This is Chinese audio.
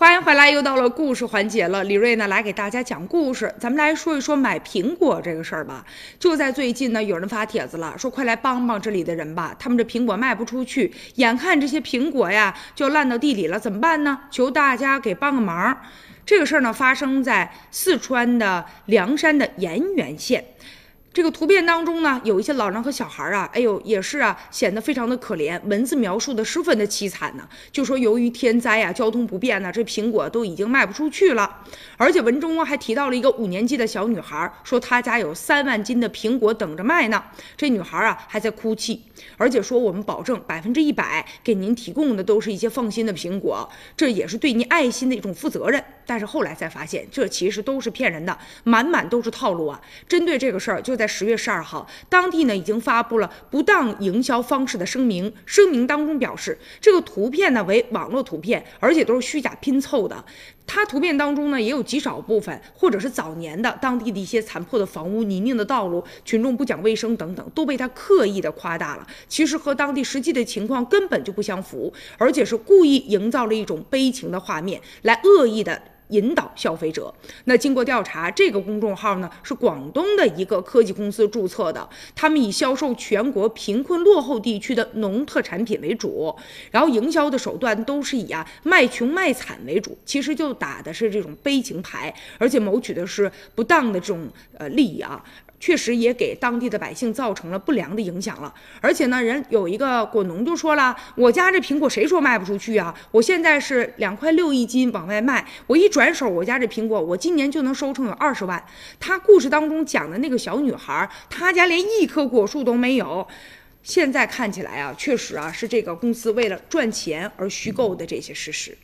欢迎回来，又到了故事环节了。李瑞呢，来给大家讲故事。咱们来说一说买苹果这个事儿吧。就在最近呢，有人发帖子了，说快来帮帮这里的人吧，他们这苹果卖不出去，眼看这些苹果呀就烂到地里了，怎么办呢？求大家给帮个忙。这个事儿呢，发生在四川的凉山的盐源县。这个图片当中呢，有一些老人和小孩啊，哎呦，也是啊，显得非常的可怜，文字描述的十分的凄惨呢。就说由于天灾呀，交通不便呢，这苹果都已经卖不出去了。而且文中啊还提到了一个五年级的小女孩，说她家有三万斤的苹果等着卖呢。这女孩啊还在哭泣，而且说我们保证百分之一百给您提供的都是一些放心的苹果，这也是对您爱心的一种负责任。但是后来才发现，这其实都是骗人的，满满都是套路啊。针对这个事儿，就在。十月十二号，当地呢已经发布了不当营销方式的声明。声明当中表示，这个图片呢为网络图片，而且都是虚假拼凑的。它图片当中呢也有极少部分，或者是早年的当地的一些残破的房屋、泥泞的道路、群众不讲卫生等等，都被他刻意的夸大了。其实和当地实际的情况根本就不相符，而且是故意营造了一种悲情的画面，来恶意的。引导消费者。那经过调查，这个公众号呢是广东的一个科技公司注册的，他们以销售全国贫困落后地区的农特产品为主，然后营销的手段都是以啊卖穷卖惨为主，其实就打的是这种悲情牌，而且谋取的是不当的这种呃利益啊。确实也给当地的百姓造成了不良的影响了，而且呢，人有一个果农就说了，我家这苹果谁说卖不出去啊？我现在是两块六一斤往外卖，我一转手，我家这苹果我今年就能收成有二十万。他故事当中讲的那个小女孩，她家连一棵果树都没有，现在看起来啊，确实啊是这个公司为了赚钱而虚构的这些事实。